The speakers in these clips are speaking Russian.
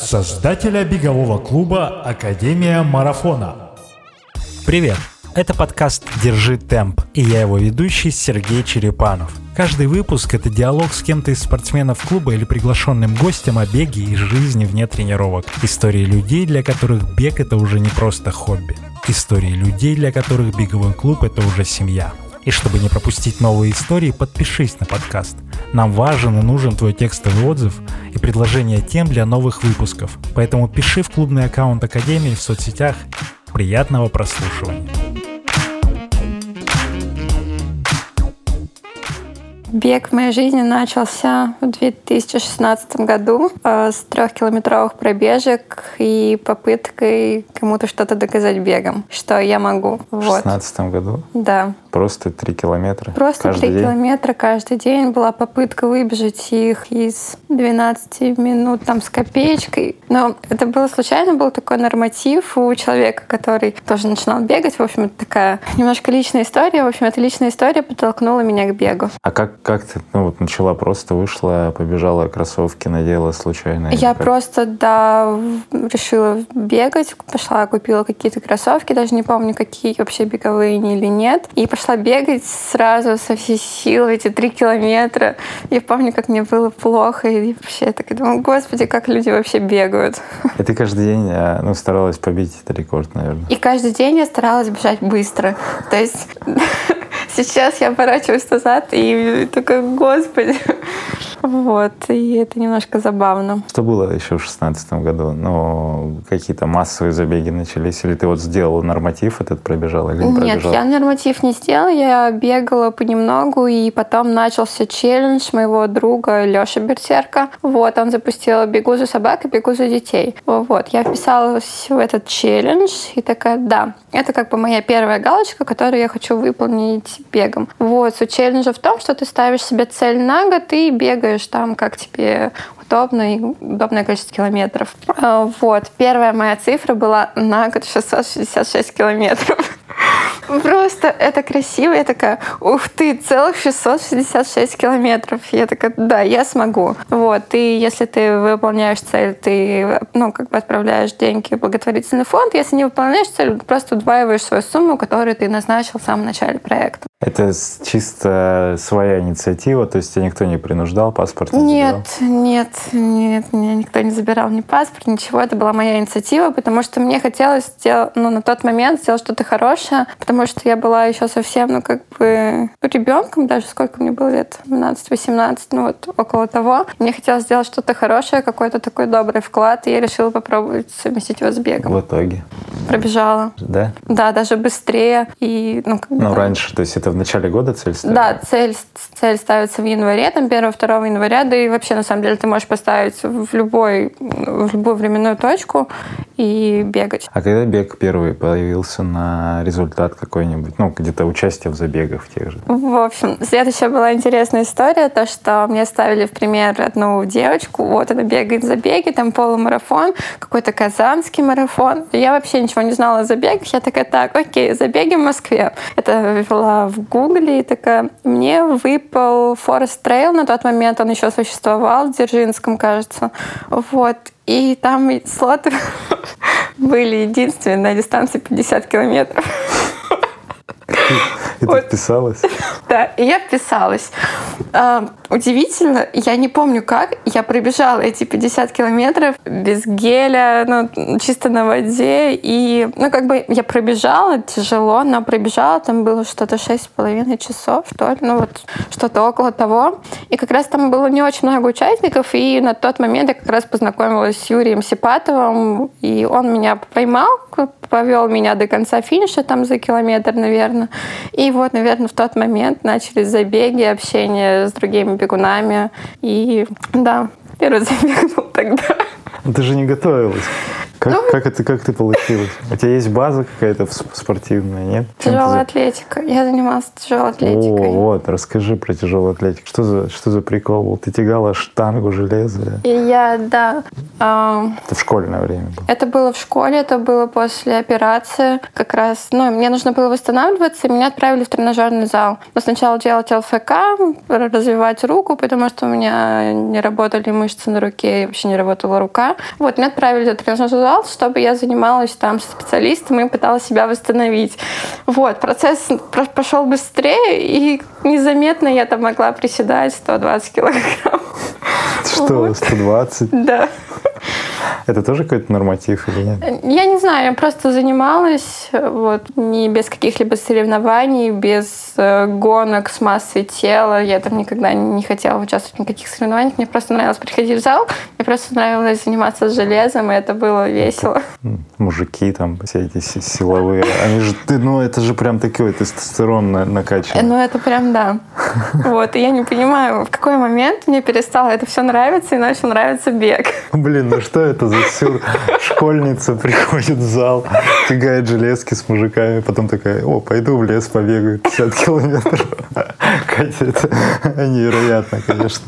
создателя бегового клуба Академия Марафона. Привет! Это подкаст «Держи темп» и я его ведущий Сергей Черепанов. Каждый выпуск – это диалог с кем-то из спортсменов клуба или приглашенным гостем о беге и жизни вне тренировок. Истории людей, для которых бег – это уже не просто хобби. Истории людей, для которых беговой клуб – это уже семья. И чтобы не пропустить новые истории, подпишись на подкаст. Нам важен и нужен твой текстовый отзыв и предложение тем для новых выпусков. Поэтому пиши в клубный аккаунт Академии в соцсетях. Приятного прослушивания. Бег в моей жизни начался в 2016 году э, с трехкилометровых пробежек и попыткой кому-то что-то доказать бегом, что я могу. В 2016 году? Да. Просто три километра? Просто три километра каждый день. Была попытка выбежать их из 12 минут там с копеечкой. Но это было случайно, был такой норматив у человека, который тоже начинал бегать. В общем, это такая немножко личная история. В общем, эта личная история подтолкнула меня к бегу. А как, как ты ну, вот начала просто вышла, побежала, кроссовки надела случайно? Я просто, да, решила бегать. Пошла, купила какие-то кроссовки, даже не помню, какие вообще беговые или нет. И пошла пошла бегать сразу со всей силы, эти три километра. Я помню, как мне было плохо, и вообще я так думаю, господи, как люди вообще бегают. И ты каждый день э, ну, старалась побить этот рекорд, наверное? И каждый день я старалась бежать быстро. То есть сейчас я оборачиваюсь назад и такой, господи, вот, и это немножко забавно. Что было еще в шестнадцатом году? Ну, какие-то массовые забеги начались? Или ты вот сделала норматив этот, пробежала или не Нет, пробежала? я норматив не сделала, я бегала понемногу, и потом начался челлендж моего друга Лёши Берсерка. Вот, он запустил «Бегу за собак» и «Бегу за детей». Вот, я вписалась в этот челлендж, и такая, да, это как бы моя первая галочка, которую я хочу выполнить бегом. Вот, суть челленджа в том, что ты ставишь себе цель на год и бегаешь там, как тебе удобно и удобное количество километров. А, вот. Первая моя цифра была на год 666 километров. Просто это красиво. Я такая, ух ты, целых 666 километров. Я такая, да, я смогу. Вот. И если ты выполняешь цель, ты, ну, как бы отправляешь деньги в благотворительный фонд. Если не выполняешь цель, просто удваиваешь свою сумму, которую ты назначил в самом начале проекта. Это чисто своя инициатива, то есть тебя никто не принуждал, паспорт не Нет, забирал? нет, нет, меня никто не забирал ни паспорт, ничего. Это была моя инициатива, потому что мне хотелось сделать, ну, на тот момент сделать что-то хорошее, потому что я была еще совсем, ну, как бы ребенком, даже сколько мне было лет, 12-18, ну, вот около того. Мне хотелось сделать что-то хорошее, какой-то такой добрый вклад, и я решила попробовать совместить его с бегом. В итоге? Пробежала. Да? Да, даже быстрее. И, ну, как ну раньше, то есть это в начале года цель ставится? Да, цель, цель ставится в январе, там 1-2 января, да и вообще, на самом деле, ты можешь поставить в, любой, в любую временную точку и бегать. А когда бег первый появился на результат какой-нибудь? Ну, где-то участие в забегах в тех же? В общем, следующая была интересная история, то, что мне ставили в пример одну девочку, вот она бегает забеги, там полумарафон, какой-то казанский марафон. Я вообще ничего не знала о забегах, я такая, так, окей, забеги в Москве. Это вела в Гугле и такая, мне выпал Forest Trail, на тот момент он еще существовал, в Дзержинском, кажется. Вот. И там слоты были единственные на дистанции 50 километров. И ты вписалась? Да, и я вписалась. А, удивительно, я не помню как, я пробежала эти 50 километров без геля, ну, чисто на воде. И, ну, как бы я пробежала тяжело, но пробежала, там было что-то 6,5 часов, что ли, ну, вот что-то около того. И как раз там было не очень много участников, и на тот момент я как раз познакомилась с Юрием Сипатовым, и он меня поймал, повел меня до конца финиша, там за километр, наверное. И вот, наверное, в тот момент начались забеги, общение с другими бегунами. И да, первый забег был тогда. Ты же не готовилась. Как, ну, как, это, как ты получилось? У тебя есть база какая-то спортивная, нет? Тяжелая атлетика. Я занималась тяжелой атлетикой. О, вот, расскажи про тяжелую атлетику. Что за, что за прикол был? Ты тягала штангу железа? И я, да. А, Это в школьное время было. Это было в школе, это было после операции. Как раз, ну, мне нужно было восстанавливаться, и меня отправили в тренажерный зал. Но сначала делать ЛФК, развивать руку, потому что у меня не работали мышцы на руке, и вообще не работала рука. Вот, меня отправили в тренажерный зал, чтобы я занималась там специалистом и пыталась себя восстановить. Вот, процесс про- прошел быстрее, и незаметно я там могла приседать 120 килограмм. Что, Вот. 120? Да. Это тоже какой-то норматив или нет? Я не знаю, я просто занималась вот, не без каких-либо соревнований, без э, гонок с массой тела. Я там никогда не хотела участвовать в никаких соревнованиях. Мне просто нравилось приходить в зал, мне просто нравилось заниматься с железом, и это было весело. М, Мужики там, все эти си- силовые. Они же, ну это же прям такой тестостерон на- накачанный. Ну, это прям да. Вот, и я не понимаю, в какой момент мне перестало это все нравиться и начал нравиться бег. Блин, ну что это за сюр? Школьница приходит в зал, тягает железки с мужиками, потом такая, о, пойду в лес побегаю 50 километров. Катя, это невероятно, конечно.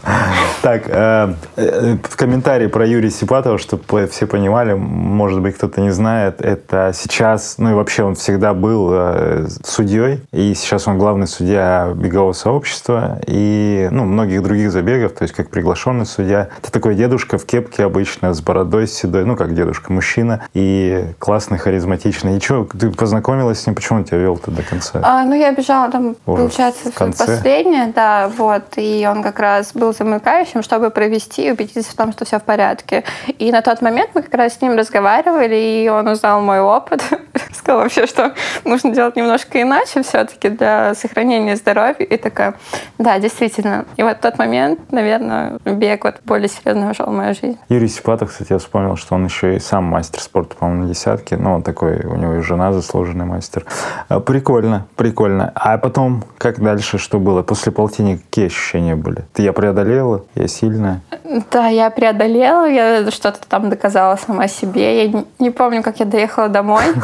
Так, э, э, в комментарии про Юрия Сипатова, чтобы все понимали, может быть, кто-то не знает, это сейчас, ну и вообще он всегда был э, судьей, и сейчас он главный судья бегового сообщества и ну, многих других забегов, то есть как приглашенный судья. Это такой дедушка в кепке обычно, с бородой, седой, ну как дедушка, мужчина, и классный, харизматичный. И что, ты познакомилась с ним, почему он тебя вел-то до конца? А, ну, я бежала там, Уже получается, в конце? Последнее, да, вот, и он как раз был замыкающим, чтобы провести и убедиться в том, что все в порядке. И на тот момент мы как раз с ним разговаривали, и он узнал мой опыт, сказал вообще, что нужно делать немножко иначе все-таки для сохранения здоровья. И такая, да, действительно. И вот в тот момент, наверное, бег вот более серьезно вошел в мою жизнь. Юрий Сипатов, кстати, я вспомнил, что он еще и сам мастер спорта, по-моему, на десятке. Ну, он такой, у него и жена заслуженный мастер. А, Прикольно, прикольно. А потом, как дальше, что было? После полтинника какие ощущения были? Ты я преодолела, я сильная. Да, я преодолела, я что-то там доказала сама себе. Я не, помню, как я доехала домой.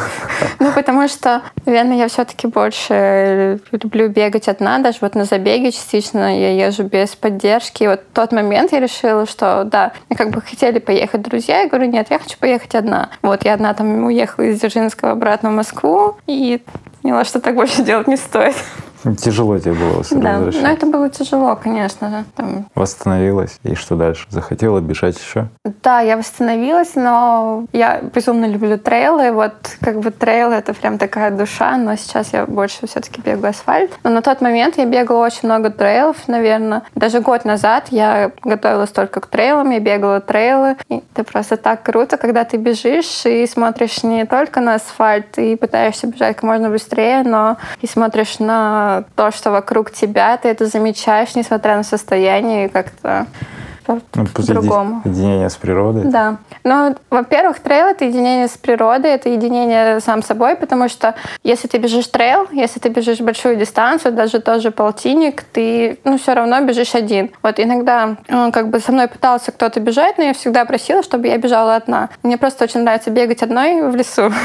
Ну, потому что, наверное, я все-таки больше люблю бегать одна. Даже вот на забеге частично я езжу без поддержки. И вот в тот момент я решила, что да, мне как бы хотели поехать друзья. Я говорю, нет, я хочу поехать одна. Вот я одна там уехала из Дзержинского обратно в Москву и поняла, что так больше делать не стоит. Тяжело тебе было Да, но это было тяжело, конечно. же. Там Восстановилась. И что дальше? Захотела бежать еще? Да, я восстановилась, но я безумно люблю трейлы. Вот как бы трейл — это прям такая душа, но сейчас я больше все-таки бегаю асфальт. Но на тот момент я бегала очень много трейлов, наверное. Даже год назад я готовилась только к трейлам, я бегала трейлы. И это просто так круто, когда ты бежишь и смотришь не только на асфальт и пытаешься бежать как можно быстрее, но и смотришь на то, что вокруг тебя, ты это замечаешь, несмотря на состояние, и как-то Ну, по-другому. Единение с природой. Да. Ну, во-первых, трейл — это единение с природой, это единение сам собой, потому что если ты бежишь трейл, если ты бежишь большую дистанцию, даже тоже полтинник, ты, ну, все равно бежишь один. Вот иногда, ну, как бы со мной пытался кто-то бежать, но я всегда просила, чтобы я бежала одна. Мне просто очень нравится бегать одной в лесу.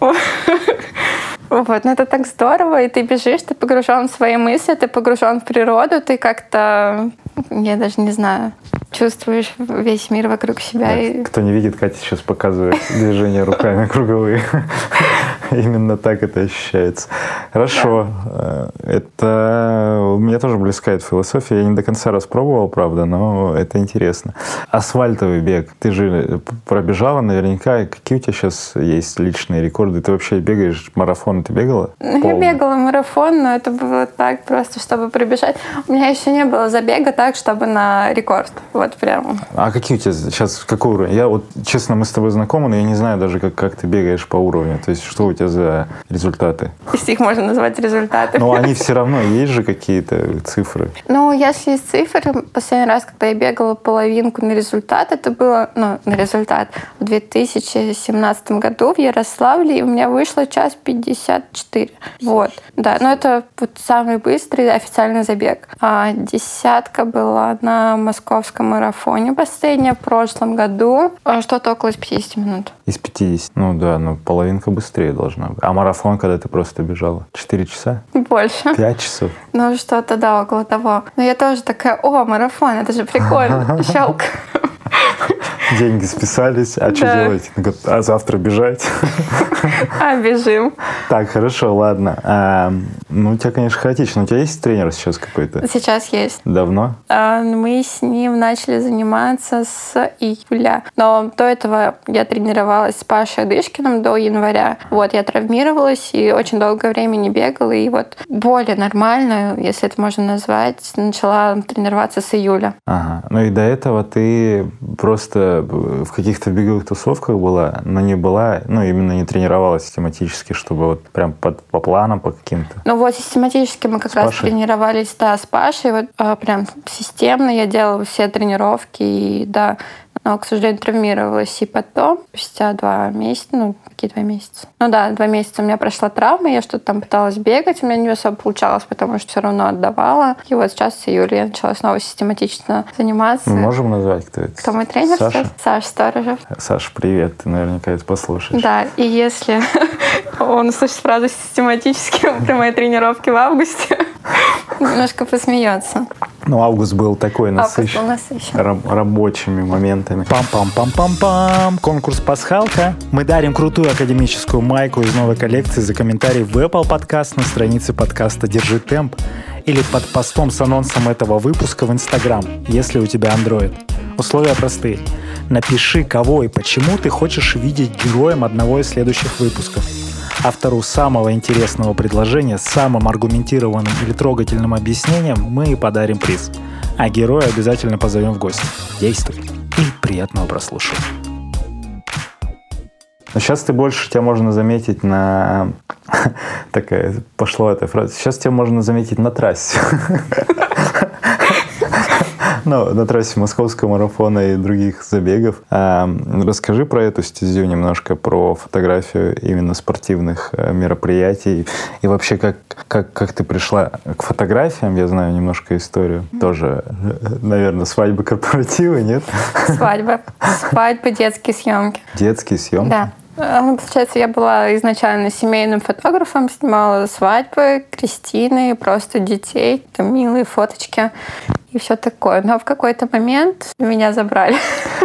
Вот, но это так здорово, и ты бежишь, ты погружен в свои мысли, ты погружен в природу, ты как-то, я даже не знаю, чувствуешь весь мир вокруг себя. и- Кто не видит, Катя сейчас показывает движение руками круговые. Именно так это ощущается. Хорошо. Э, Это мне тоже близка эта философия. Я не до конца распробовал, правда, но это интересно. Асфальтовый бег. Ты же пробежала наверняка. Какие у тебя сейчас есть личные рекорды? Ты вообще бегаешь марафон? Ты бегала? Ну, Я бегала марафон, но это было так просто, чтобы пробежать. У меня еще не было забега так, чтобы на рекорд. Вот прям. А какие у тебя сейчас, какой уровень? Я вот, честно, мы с тобой знакомы, но я не знаю даже, как, как ты бегаешь по уровню. То есть, что у тебя за результаты? Если их можно назвать результаты. Но они все равно, есть же какие-то цифры. Ну, если из цифр, последний раз, когда я бегала половинку на результат, это было, ну, на результат в 2017 году в Ярославле, и у меня вышло час 54. Вот, да, но это вот самый быстрый официальный забег. А десятка была на московском марафоне последняя в прошлом году, а что-то около 50 минут. Из 50. Ну да, ну половинка быстрее должна быть. А марафон, когда ты просто бежала? 4 часа? Больше. 5 часов? Ну, что-то, да, около того. Но я тоже такая, о, марафон, это же прикольно. Щелк. Деньги списались, а что делаете? Говорит, а завтра бежать? А, бежим. Так, хорошо, ладно. А, ну, у тебя, конечно, хаотично. У тебя есть тренер сейчас какой-то? Сейчас есть. Давно? А, Мы с ним начали заниматься с июля. Но до этого я тренировалась с Пашей Адышкиным до января. Вот, я травмировалась и очень долгое время не бегала. И вот более нормально, если это можно назвать, начала тренироваться с июля. Ага. Ну и до этого ты просто в каких-то беговых тусовках была, но не была, ну именно не тренировалась систематически, чтобы вот прям под- по планам, по каким-то. Ну вот систематически мы как С раз Пашей? тренировались, да, с Пашей. Вот а, прям системно я делала все тренировки, и да, но, к сожалению, травмировалась. И потом, спустя два месяца, ну, какие два месяца? Ну да, два месяца у меня прошла травма, я что-то там пыталась бегать, у меня не особо получалось, потому что все равно отдавала. И вот сейчас с июля я начала снова систематично заниматься. Мы можем назвать, кто это? Кто мой тренер Саша? сейчас? Саша Сторожев. Саша, привет, ты наверняка это послушаешь. Да, и если он услышит фразу систематически при моей тренировке в августе, немножко посмеется. Ну, август был такой Август насыщен. был насыщен. раб- рабочими моментами. Пам-пам-пам-пам-пам. Конкурс «Пасхалка». Мы дарим крутую академическую майку из новой коллекции за комментарий в Apple Podcast на странице подкаста «Держи темп» или под постом с анонсом этого выпуска в Instagram, если у тебя Android. Условия простые. Напиши, кого и почему ты хочешь видеть героем одного из следующих выпусков. Автору самого интересного предложения с самым аргументированным или трогательным объяснением мы и подарим приз. А героя обязательно позовем в гости. Действуй. И приятного прослушивания. Но сейчас ты больше, тебя можно заметить на... Такая пошла эта фраза. Сейчас тебя можно заметить на трассе. Ну, на трассе московского марафона и других забегов. А, расскажи про эту стезю немножко, про фотографию именно спортивных э, мероприятий. И вообще, как, как, как ты пришла к фотографиям? Я знаю немножко историю. Тоже, э, наверное, свадьбы корпоративы, нет? Свадьба. Свадьбы, детские съемки. Детские съемки. Да. А, Ну, получается, я была изначально семейным фотографом, снимала свадьбы, крестины, просто детей, там милые фоточки и все такое. Но в какой-то момент меня забрали.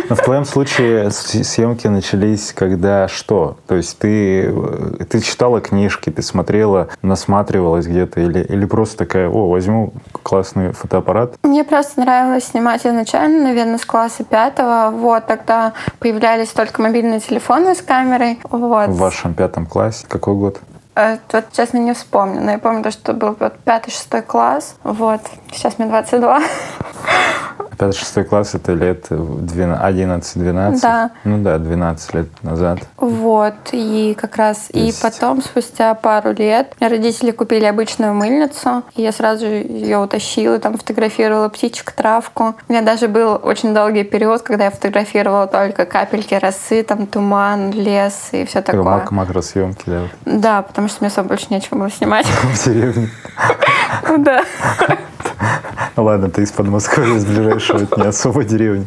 Но в твоем случае съемки начались когда что? То есть ты, э, ты читала книжки, ты смотрела, насматривалась где-то или, или просто такая, о, возьму классный фотоаппарат? Мне просто нравилось снимать изначально, наверное, с класса пятого. Вот, тогда появлялись только мобильные телефоны с камерой. Вот. В вашем пятом классе? Какой год? Э, Вот, честно, не вспомню, но я помню, то, что был вот пятый-шестой класс. Вот. Сейчас мне 22. Пятый, шестой класс это лет 11-12? Да. Ну да, 12 лет назад. Вот, и как раз, и есть- потом, спустя пару лет, родители купили обычную мыльницу, и я сразу ее утащила, там фотографировала птичек, травку. У меня даже был очень долгий период, когда я фотографировала только капельки росы, там туман, лес и все такое. мак- макросъемки, да, Да, потому что мне особо больше нечего было снимать. в деревне. Да. Ладно, ты из Подмосковья, из ближайшего, не особо деревня.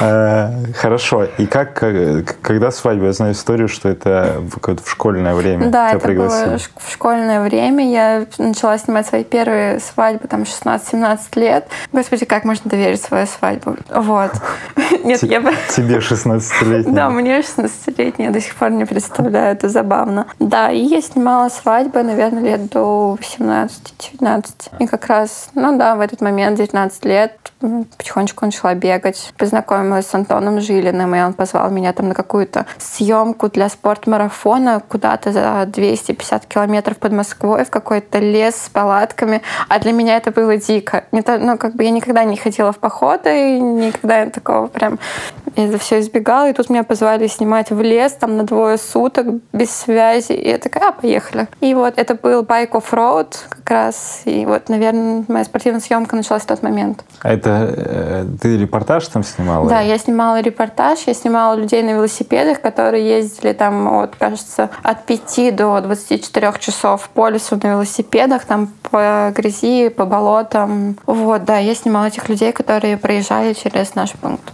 А, Хорошо. И как, э, когда свадьба? Я знаю историю, что это в школьное время Да, это было в школьное время. Я начала снимать свои первые свадьбы, там, 16-17 лет. Господи, как можно доверить свою свадьбу? Вот. Нет, я бы... Тебе 16-летний. Да, мне 16-летняя, до сих пор не представляю, это забавно. Да, и я снимала свадьбы, наверное, лет до 18-19. И как раз, ну да, в этот момент, 19 лет, потихонечку начала бегать. Познакомилась с Антоном Жилиным, и он позвал меня там на какую-то съемку для спортмарафона куда-то за 250 километров под Москвой в какой-то лес с палатками. А для меня это было дико. Не то, ну, как бы я никогда не ходила в походы, и никогда такого прям это все избегала. И тут меня позвали снимать в лес там на двое суток без связи. И я такая, а, поехали. И вот это был Bike Off Road как раз. И вот, наверное, моя спортивная съемка началась в тот момент. А это э, ты репортаж там снимала? Да, я снимала репортаж, я снимала людей на велосипедах, которые ездили там, вот, кажется, от 5 до 24 часов по лесу на велосипедах, там по грязи, по болотам. Вот, да, я снимала этих людей, которые проезжали через наш пункт.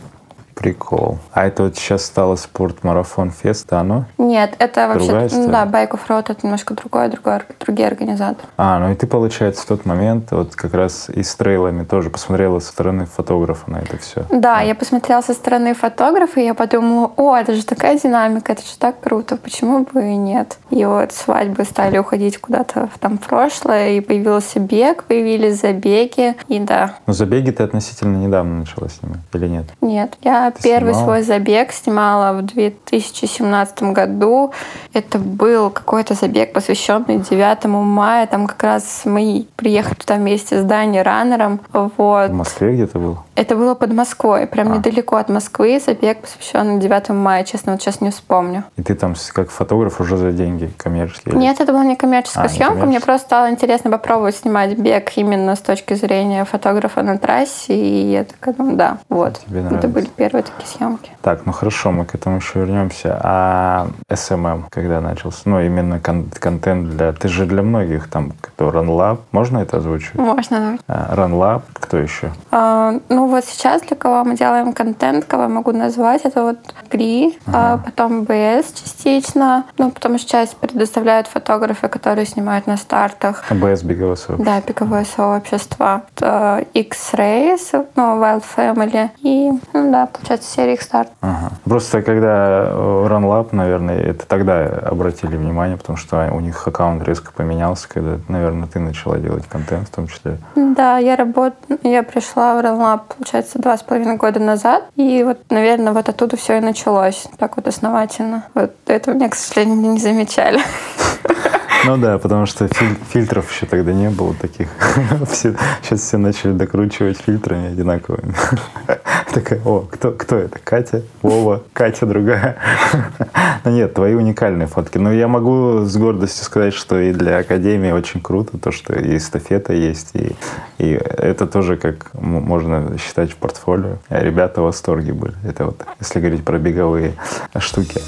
Прикол. А это вот сейчас стало спорт-марафон фест, да, оно? Нет, это вообще... Другая ну да, Bike of Road это немножко другое, другое, другие организаторы. А, ну и ты, получается, в тот момент вот как раз и с трейлами тоже посмотрела со стороны фотографа на это все. Да, я посмотрела со стороны фотографа, и я подумала, о, это же такая динамика, это же так круто, почему бы и нет? И вот свадьбы стали уходить куда-то в там прошлое, и появился бег, появились забеги, и да, Но забеги ты относительно недавно начала снимать, или нет? нет. Я первый снимала? свой забег снимала в 2017 году. Это был какой-то забег, посвященный 9 мая. Там как раз мы приехали туда вместе с Дани Раннером. Вот. В Москве где-то был? Это было под Москвой, прям А. недалеко от Москвы. Забег, посвященный 9 мая. Честно, вот сейчас не вспомню. И ты там как фотограф уже за деньги коммерческие? или- Нет, это была не коммерческая А, не съемка. Мне просто стало интересно попробовать снимать бег именно с точки зрения фотографа на трассе. И я такая, ну да, вот. Тебе Это нравится. были первые такие съемки. Так, ну хорошо, мы к этому еще вернемся. А SMM когда начался? Ну, именно кон- контент для... Ты же для многих там, кто RunLab, можно это озвучивать? Можно А, RunLab, кто еще? А, ну вот сейчас для кого мы делаем контент, кого могу назвать, это вот Гри, а потом БС частично, ну потому что часть предоставляют фотографы, которые снимают на стартах. АБС беговое сообщество. Да, пиковое сообщество. X-Race, ну, Wild Family. И, ну да, получается, серия X-Start. Ага. Просто когда э, RunLab, наверное, это тогда обратили внимание, потому что у них аккаунт резко поменялся, когда, наверное, ты начала делать контент в том числе. Да, я работ... я пришла в Runlab, получается, два с половиной года назад. И вот, наверное, вот оттуда все и началось. Так вот основательно. Вот этого меня, к сожалению, не замечали. Ну да, потому что филь- фильтров еще тогда не было таких. Все, сейчас все начали докручивать фильтрами одинаковыми. Такая, о, кто, кто это? Катя? Вова? Катя другая? Ну нет, твои уникальные фотки. Но я могу с гордостью сказать, что и для Академии очень круто, то, что и эстафета есть, и, и это тоже как можно считать в портфолио. Ребята в восторге были. Это вот, если говорить про беговые штуки.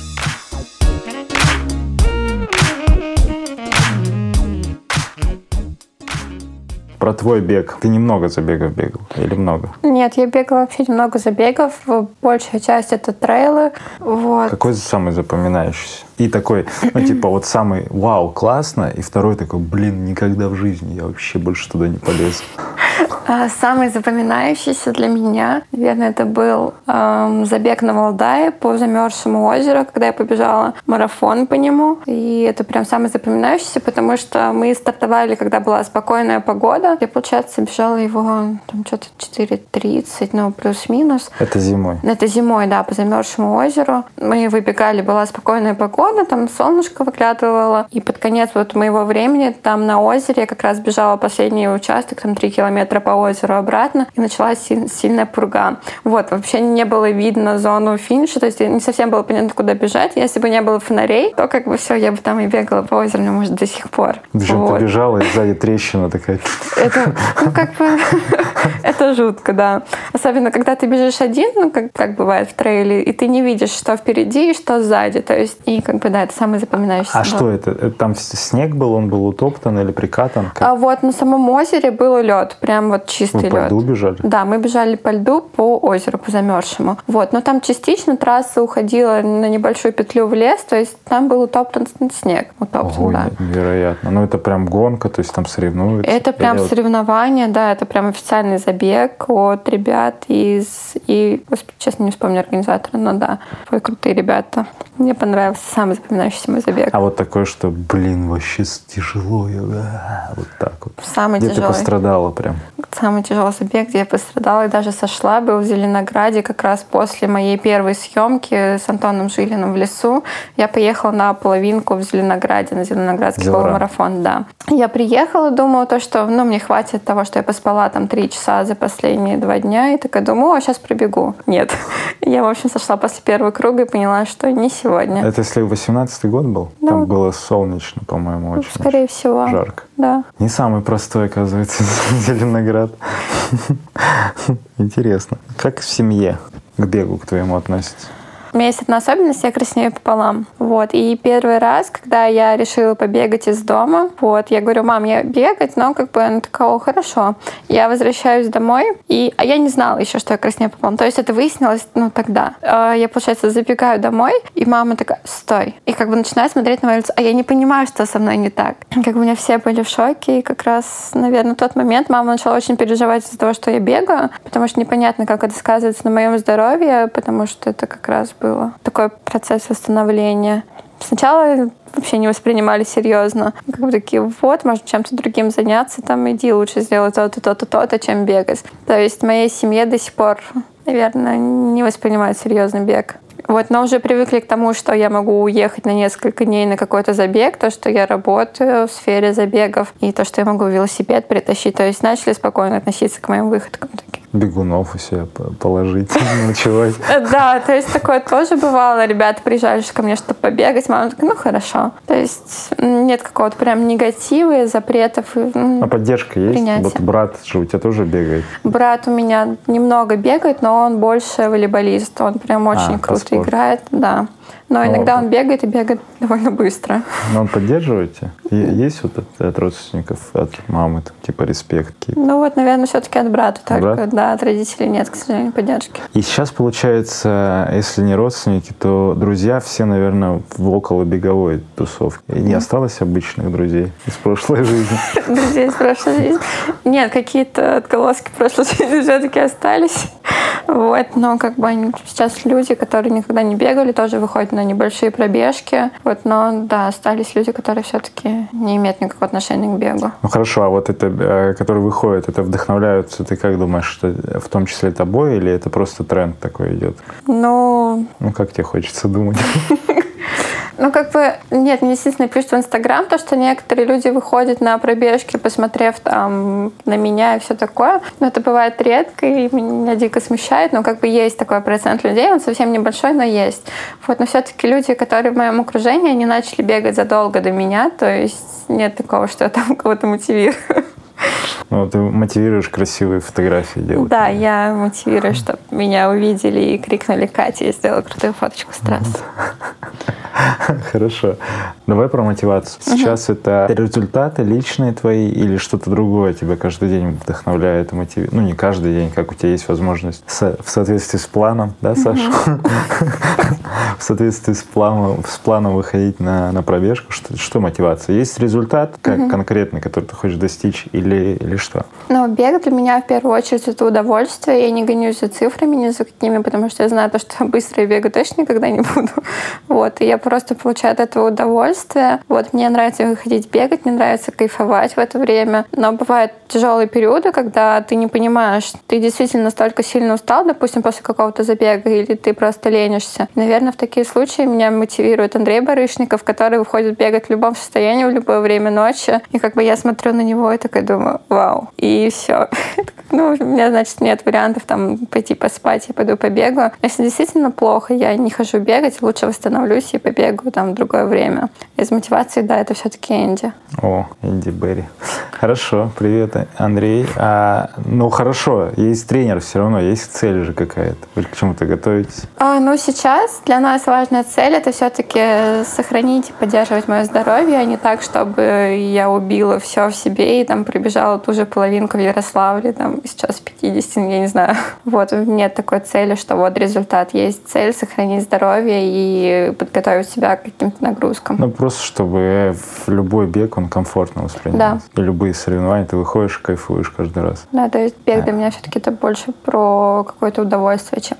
Про твой бег. Ты немного забегов бегал? Или много? Нет, я бегала вообще немного забегов. Большая часть это трейлы. Вот. Какой самый запоминающийся? И такой, ну, типа, вот самый вау, классно, и второй такой, блин, никогда в жизни я вообще больше туда не полез. А Самый запоминающийся для меня, наверное, это был эм, забег на Валдае по замерзшему озеру, когда я побежала марафон по нему. И это прям самый запоминающийся, потому что мы стартовали, когда была спокойная погода. Я, получается, бежала его там что-то 4.30, ну, плюс-минус. Это зимой. Это зимой, да, по замерзшему озеру. Мы выбегали, была спокойная погода, там солнышко выглядывало. И под конец вот моего времени там на озере я как раз бежала последний участок, там 3 километра по озеру обратно, и началась си- сильная пурга. Вот, вообще не было видно зону финиша, то есть не совсем было понятно, куда бежать. Если бы не было фонарей, то как бы все, я бы там и бегала по озеру, может, до сих пор. Причем Вот. ты бежала, и сзади трещина такая. Это, ну, как бы, это жутко, да. Особенно, когда ты бежишь один, ну, как, как бывает в трейле, и ты не видишь, что впереди и что сзади. То есть, и как бы, да, это самый запоминающийся. А был. что это? Это Там снег был, он был утоптан или прикатан? Как? А вот на самом озере был лед, прям вот чистый Вы по лед. льду бежали? Да, мы бежали по льду по озеру, по замерзшему. Вот, но там частично трасса уходила на небольшую петлю в лес, то есть там был утоптан снег. Утоптан, Ого, да. невероятно. Ну, это прям гонка, то есть там соревнуются. Это прям Или соревнования, да, это прям официальный забег от ребят из... И, честно, не вспомню организатора, но да, ой, крутые ребята. Мне понравился самый запоминающийся мой забег. А вот такое, что, блин, вообще тяжело. я, а, Вот так вот. Самый Где ты тяжелый. пострадала прям? Самый тяжелый забег, где я пострадала и даже сошла, был в Зеленограде как раз после моей первой съемки с Антоном Жилиным в лесу. Я поехала на половинку в Зеленограде, на Зеленоградский Зелра. полумарафон, да. Я приехала, думала то, что ну, мне хватит того, что я поспала там три часа за последние два дня, и такая думаю, о, сейчас пробегу. Нет. Я, в общем, сошла после первого круга и поняла, что не сегодня. Это если 18-й год был? Ну, Там было солнечно, по-моему, Ну, очень. Скорее всего. Жарко. Да. Не самый простой, оказывается, Зеленоград. Интересно. Как в семье к бегу к твоему относится? У меня есть одна особенность, я краснею пополам. Вот. И первый раз, когда я решила побегать из дома, вот, я говорю, мам, я бегать, но как бы она такая, о, хорошо. Я возвращаюсь домой, и а я не знала еще, что я краснею пополам. То есть это выяснилось, ну, тогда. А, я, получается, забегаю домой, и мама такая, стой. И как бы начинает смотреть на мое лицо, а я не понимаю, что со мной не так. Как бы у меня все были в шоке, и как раз, наверное, в тот момент мама начала очень переживать из-за того, что я бегаю, потому что непонятно, как это сказывается на моем здоровье, потому что это как раз было такой процесс восстановления. Сначала вообще не воспринимали серьезно. Как бы такие, вот, можно чем-то другим заняться, там иди лучше сделай то-то, то-то, то-то, чем бегать. То есть в моей семье до сих пор, наверное, не воспринимают серьезный бег. Вот, но уже привыкли к тому, что я могу уехать на несколько дней на какой-то забег, то, что я работаю в сфере забегов, и то, что я могу велосипед притащить. То есть начали спокойно относиться к моим выходкам. Такие. Бегунов у себя положить, ночевать. Да, то есть такое тоже бывало. Ребята приезжали ко мне, чтобы побегать. Мама такая, ну хорошо. То есть нет какого-то прям негатива, запретов. А поддержка есть? Вот брат же у тебя тоже бегает? Брат у меня немного бегает, но он больше волейболист. Он прям очень а, круто играет, да. Но ну, иногда он бегает и бегает довольно быстро. Но он поддерживаете? Есть вот от, от родственников, от мамы, там, типа респект? Ну вот, наверное, все-таки от брата только. Брат? Да, от родителей нет, к сожалению, поддержки. И сейчас, получается, если не родственники, то друзья все, наверное, в около беговой тусовке. И не осталось обычных друзей из прошлой жизни? Друзей из прошлой жизни? Нет, какие-то отголоски прошлой жизни все-таки остались. Вот, но как бы они сейчас люди, которые никогда не бегали, тоже выходят на небольшие пробежки. Вот, но да, остались люди, которые все-таки не имеют никакого отношения к бегу. Ну хорошо, а вот это, э, которые выходят, это вдохновляются, ты как думаешь, что в том числе тобой, или это просто тренд такой идет? Ну... Ну как тебе хочется думать? Ну, как бы, нет, мне естественно пишут в Инстаграм то, что некоторые люди выходят на пробежки, посмотрев там на меня и все такое. Но это бывает редко, и меня дико смущает. Но как бы есть такой процент людей, он совсем небольшой, но есть. Вот, но все-таки люди, которые в моем окружении, они начали бегать задолго до меня, то есть нет такого, что я там кого-то мотивирую. Ну, ты мотивируешь красивые фотографии делать. Да, я мотивирую, чтобы меня увидели и крикнули «Катя, я сделала крутую фоточку с трассы». Хорошо. Давай про мотивацию. Сейчас это результаты личные твои или что-то другое тебя каждый день вдохновляет и мотивирует? Ну, не каждый день, как у тебя есть возможность в соответствии с планом, да, Саша? В соответствии с планом, с планом выходить на, на пробежку. Что, что мотивация? Есть результат как конкретный, который ты хочешь достичь или, или что? Ну, бег для меня в первую очередь это удовольствие. Я не гонюсь за цифрами, ни за какими, потому что я знаю, то, что быстро я бегаю точно никогда не буду. Вот. И я просто получаю от этого удовольствие. Вот. Мне нравится выходить бегать, мне нравится кайфовать в это время. Но бывают тяжелые периоды, когда ты не понимаешь, ты действительно настолько сильно устал, допустим, после какого-то забега, или ты просто ленишься. Наверное, в такие случаи меня мотивирует Андрей Барышников, который выходит бегать в любом состоянии, в любое время ночи. И как бы я смотрю на него и такая думаю, вау. И все. Ну, у меня, значит, нет вариантов там пойти поспать, я пойду побегаю. Если действительно плохо, я не хожу бегать, лучше восстановлюсь и побегаю там в другое время. Из мотивации, да, это все-таки Энди. О, Энди Берри. Хорошо, привет, Андрей. А, ну, хорошо, есть тренер все равно, есть цель же какая-то. Вы к чему-то готовитесь? А, ну, сейчас для нас важная цель — это все-таки сохранить и поддерживать мое здоровье, а не так, чтобы я убила все в себе и там пробежала ту же половинку в Ярославле, там, сейчас 50, я не знаю. Вот, нет такой цели, что вот результат. Есть цель сохранить здоровье и подготовить себя к каким-то нагрузкам. Ну, просто чтобы в любой бег он комфортно воспринимается. Да. И любые соревнования ты выходишь и кайфуешь каждый раз. Да, то есть бег для меня все-таки это больше про какое-то удовольствие, чем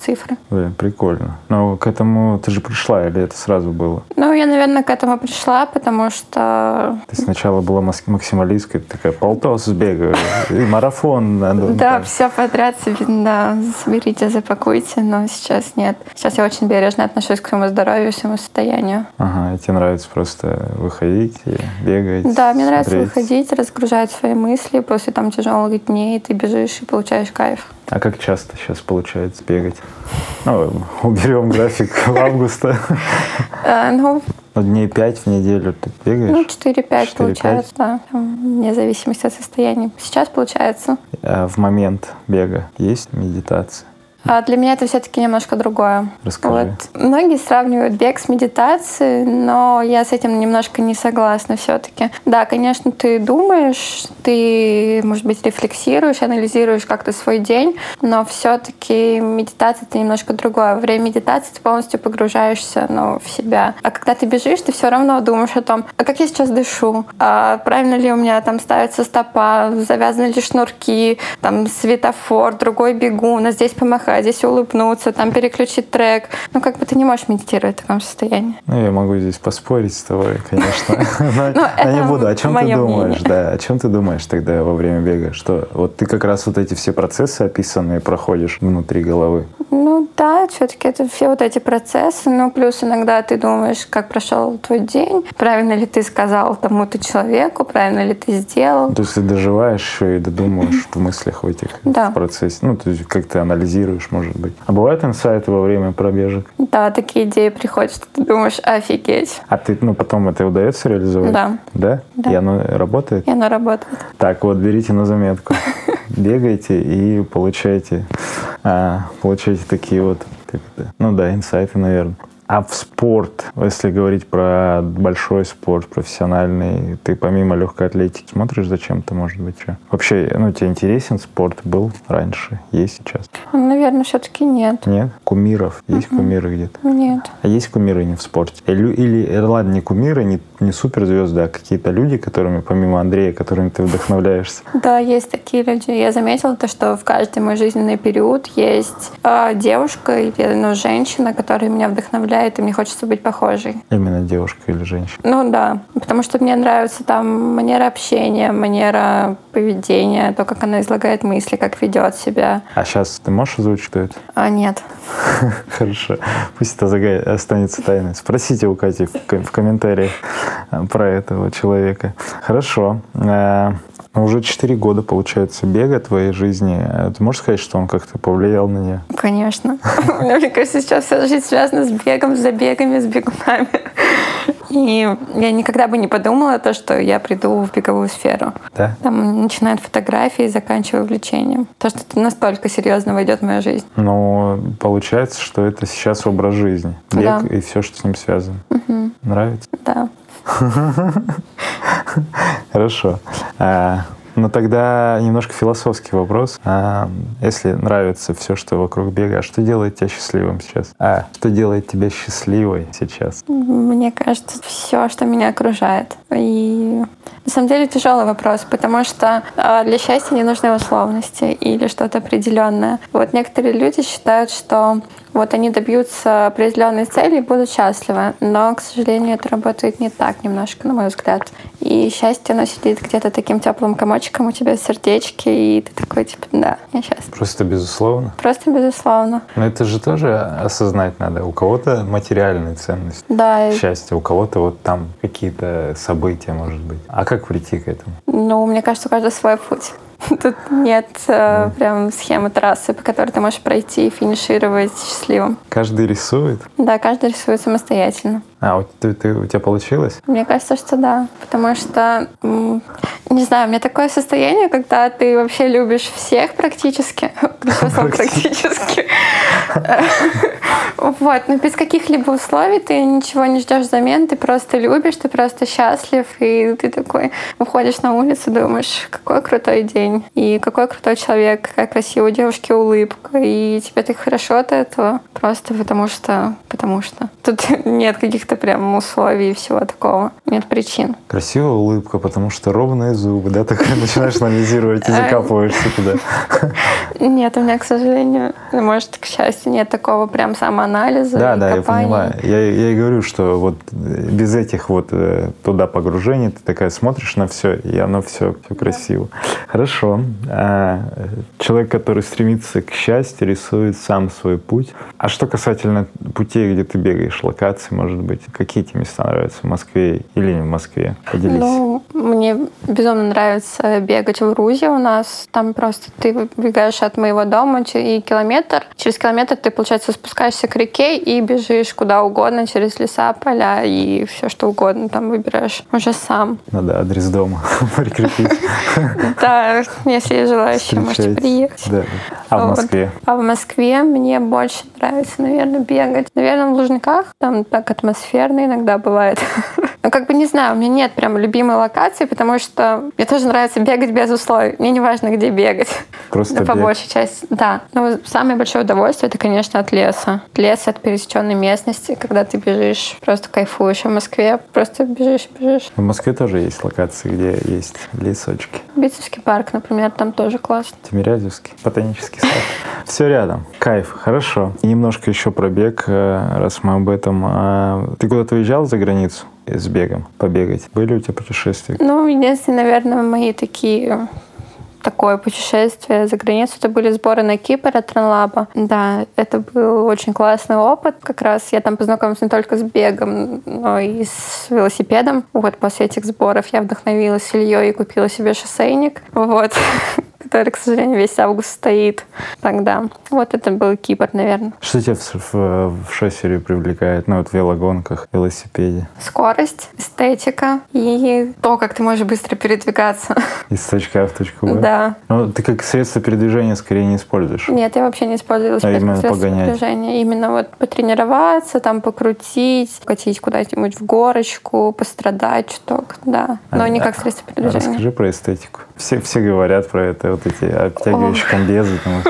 цифры. Блин, прикольно. Но к этому ты же пришла или это сразу было? Ну, я, наверное, к этому пришла, потому что... Ты сначала была максималисткой, такая полтос сбегаю, и марафон. Да, все подряд себе, да, соберите, запакуйте, но сейчас нет. Сейчас я очень бережно отношусь к своему здоровью, своему состоянию. Ага, и тебе нравится просто выходить и бегать? Да, мне нравится выходить, разгружать свои мысли. После там тяжелых дней ты бежишь и получаешь кайф. А как часто сейчас получается бегать? Ну, уберем график августа. Э, ну, ну, дней пять в неделю ты бегаешь? Ну, 4-5 получается, да. Вне зависимости от состояния. Сейчас получается. А в момент бега есть медитация? А для меня это все-таки немножко другое. Расскажи. Вот. Многие сравнивают бег с медитацией, но я с этим немножко не согласна все-таки. Да, конечно, ты думаешь, ты, может быть, рефлексируешь, анализируешь как-то свой день, но все-таки медитация это немножко другое. Во время медитации ты полностью погружаешься ну, в себя. А когда ты бежишь, ты все равно думаешь о том, а как я сейчас дышу, а правильно ли у меня там ставится стопа, завязаны ли шнурки, там светофор, другой бегун, а здесь помахать, здесь улыбнуться, там переключить трек. Ну, как бы ты не можешь медитировать в таком состоянии. Ну, я могу здесь поспорить с тобой, конечно. Но это не буду. О чем ты думаешь? Да, о чем ты думаешь тогда во время бега? Что вот ты как раз вот эти все процессы описанные проходишь внутри головы. Ну да, все-таки это все вот эти процессы. Ну, плюс иногда ты думаешь, как прошел твой день, правильно ли ты сказал тому-то человеку, правильно ли ты сделал. То есть ты доживаешь и додумываешь в мыслях в этих Да. в процессе. Ну, то есть как ты анализируешь, может быть. А бывают инсайты во время пробежек? Да, такие идеи приходят, что ты думаешь, офигеть. А ты, ну, потом это удается реализовать? Да. Да? Да. И оно работает? И оно работает. Так, вот, берите на заметку. Бегайте и получайте, а, получайте такие вот, ну да, инсайты, наверное. А в спорт, если говорить про большой спорт, профессиональный, ты помимо легкой атлетики смотришь за чем-то, может быть, что? Вообще, ну, тебе интересен спорт? Был раньше? Есть сейчас? Ну, Наверное, все-таки нет. Нет? Кумиров? Есть кумиры где-то? Нет. А есть кумиры не в спорте? Или, или э, ладно, не кумиры, не, не суперзвезды, а какие-то люди, которыми, помимо Андрея, которыми ты вдохновляешься? Да, есть такие люди. Я заметила то, что в каждый мой жизненный период есть э, девушка или ну, женщина, которая меня вдохновляет, и мне хочется быть похожей. Именно девушка или женщина? Ну да, потому что мне нравится там манера общения, манера поведения, то, как она излагает мысли, как ведет себя. А сейчас ты можешь озвучить, что это? А нет. Хорошо. Пусть это останется тайной. Спросите у Кати в, ко- в комментариях э, про этого человека. Хорошо. Ну, Уже 4 года, получается, бега твоей жизни. Э, Ты можешь сказать, что он как-то повлиял на нее? Конечно. Мне кажется, сейчас вся жизнь связана с бегом, с забегами, с бегунами. И я никогда бы не подумала то, что я приду в беговую сферу. Да? Там начиная от фотографии, заканчивая увлечением. То, что это настолько серьезно войдет в мою жизнь. Но получается, что это сейчас образ жизни. Бег Да. и все, что с ним связано. Нравится? Да. Хорошо. А, ну тогда немножко философский вопрос. А, если нравится все, что вокруг бега, а что делает тебя счастливым сейчас? А что делает тебя счастливой сейчас? Мне кажется, все, что меня окружает. И на самом деле тяжелый вопрос, потому что э, для счастья не нужны условности или что-то определенное. Вот некоторые люди считают, что вот они добьются определенной цели и будут счастливы. Но, к сожалению, это работает не так немножко, на мой взгляд. И счастье, оно сидит где-то таким теплым комочком у тебя в сердечке, и ты такой, типа, да, я счастлив. Просто безусловно. Просто безусловно. Но это же тоже осознать надо. У кого-то материальные ценности. Да, Счастье, у кого-то вот там какие-то события, может быть. А как прийти к этому? Ну, мне кажется, у каждого свой путь. Тут нет э, прям схемы трассы, по которой ты можешь пройти и финишировать счастливым. Каждый рисует? Да, каждый рисует самостоятельно. А, вот ты, ты- у тебя получилось? Мне кажется, что да. Потому что, не знаю, у меня такое состояние, когда ты вообще любишь всех практически. Практически. Вот, но без каких-либо условий ты ничего не ждешь взамен, ты просто любишь, ты просто счастлив, и ты такой выходишь на улицу, думаешь, какой крутой день, и какой крутой человек, какая красивая у девушки улыбка, и тебе так хорошо от этого, просто потому что, потому что. Тут нет каких-то прям условий и всего такого, нет причин. Красивая улыбка, потому что ровные зубы, да? Такой начинаешь анализировать и закапываешься туда. Нет, у меня, к сожалению, может, к счастью, нет такого прям самоанализа Да, да, я понимаю. Я, и говорю, что вот э, без этих вот э, туда погружений ты такая смотришь на все, и оно все, все красиво. Хорошо. А, человек, который стремится к счастью, рисует сам свой путь. А что касательно путей, где ты бегаешь, локаций, может быть, какие тебе места нравятся в Москве или не в Москве? Поделись. Ну, Мне безумно нравится бегать в Грузии у нас. Там просто ты выбегаешь от моего дома и километр. Через километр ты, получается, спускаешься к реке и бежишь куда угодно, через леса, поля и все что угодно там выбираешь уже сам. Надо адрес дома прикрепить. Да, если желающие, можете приехать. А в Москве? А в Москве мне больше нравится, наверное, бегать. Наверное, в Лужниках. Там так атмосферно иногда бывает. Ну, как бы не знаю, у меня нет прям любимой локации, потому что мне тоже нравится бегать без условий. Мне не важно, где бегать. Просто да, по большей части, да. Но самое большое удовольствие это, конечно, от леса. От леса, от пересеченной местности, когда ты бежишь, просто кайфуешь. А в Москве просто бежишь, бежишь. В Москве тоже есть локации, где есть лесочки. Битцевский парк, например, там тоже классно. Тимирязевский, ботанический сад. Все рядом. Кайф, хорошо. И немножко еще про бег, э, раз мы об этом. А ты куда-то уезжал за границу? С бегом, побегать? Были у тебя путешествия? Ну, единственное, наверное, мои такие такое путешествие за границу. Это были сборы на Кипр от Транлаба. Да, это был очень классный опыт. Как раз я там познакомилась не только с бегом, но и с велосипедом. Вот после этих сборов я вдохновилась Ильей и купила себе шоссейник. Вот. который, к сожалению, весь август стоит тогда. Вот это был Кипр, наверное. Что тебя в, в, в шоссере привлекает, ну вот в велогонках, велосипеде? Скорость, эстетика и то, как ты можешь быстро передвигаться. Из точки А в точку Б? Да. Ну, ты как средство передвижения скорее не используешь? Нет, я вообще не использую велосипед а именно как средство погонять. передвижения. Именно вот потренироваться, там покрутить, катить куда-нибудь в горочку, пострадать чуток, да. Но а, не как средство передвижения. Расскажи про эстетику. Все, все говорят про это, вот эти обтягивающие комбезы. Там,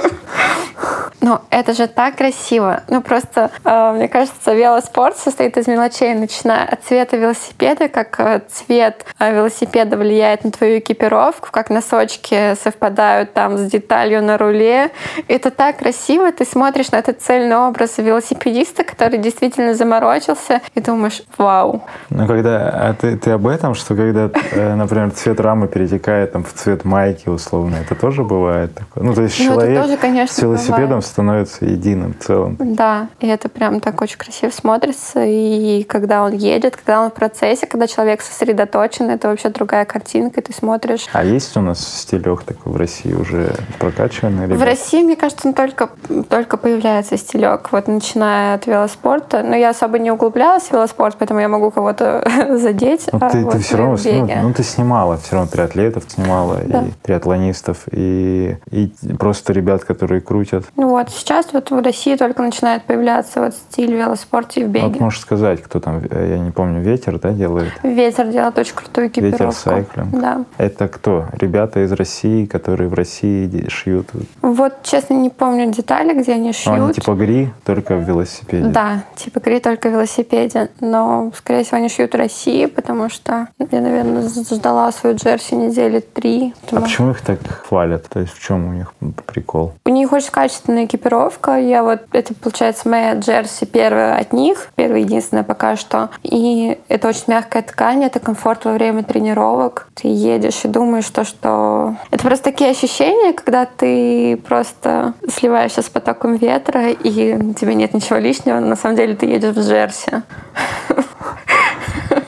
ну, это же так красиво. Ну, просто, э, мне кажется, велоспорт состоит из мелочей, начиная от цвета велосипеда, как э, цвет э, велосипеда влияет на твою экипировку, как носочки совпадают там с деталью на руле. Это так красиво. Ты смотришь на этот цельный образ велосипедиста, который действительно заморочился, и думаешь, вау. Ну, когда а ты, ты об этом, что когда, э, например, цвет рамы перетекает там, в цвет майки условно, это тоже бывает такое? Ну, то есть ну, человек тоже, конечно, с велосипедом бывает становится единым целым. Да, и это прям так очень красиво смотрится. И когда он едет, когда он в процессе, когда человек сосредоточен, это вообще другая картинка, ты смотришь. А есть у нас стилек такой в России уже прокачанный? Ребят? В России, мне кажется, он только, только появляется стилек, вот начиная от велоспорта. Но я особо не углублялась в велоспорт, поэтому я могу кого-то задеть. Ну, а ты, вот ты все равно ну, ну, ты снимала все равно триатлетов, снимала да. и триатлонистов, и, и просто ребят, которые крутят. Ну вот, сейчас вот в России только начинает появляться вот стиль велоспорта и в беге. Вот можешь сказать, кто там, я не помню, Ветер, да, делает? Ветер делает очень крутую экипировку. Ветер Cycling. Да. Это кто? Ребята из России, которые в России шьют? Вот, честно, не помню детали, где они шьют. Но они типа GRI, только в велосипеде? Да, типа GRI, только в велосипеде. Но, скорее всего, они шьют в России, потому что я, наверное, ждала свою джерси недели три. Потому... А почему их так хвалят? То есть в чем у них прикол? У них очень качественная экипировка. Я вот, это получается моя джерси первая от них, первая единственная пока что. И это очень мягкая ткань, это комфорт во время тренировок. Ты едешь и думаешь то, что... Это просто такие ощущения, когда ты просто сливаешься с потоком ветра, и тебе нет ничего лишнего. На самом деле ты едешь в джерси.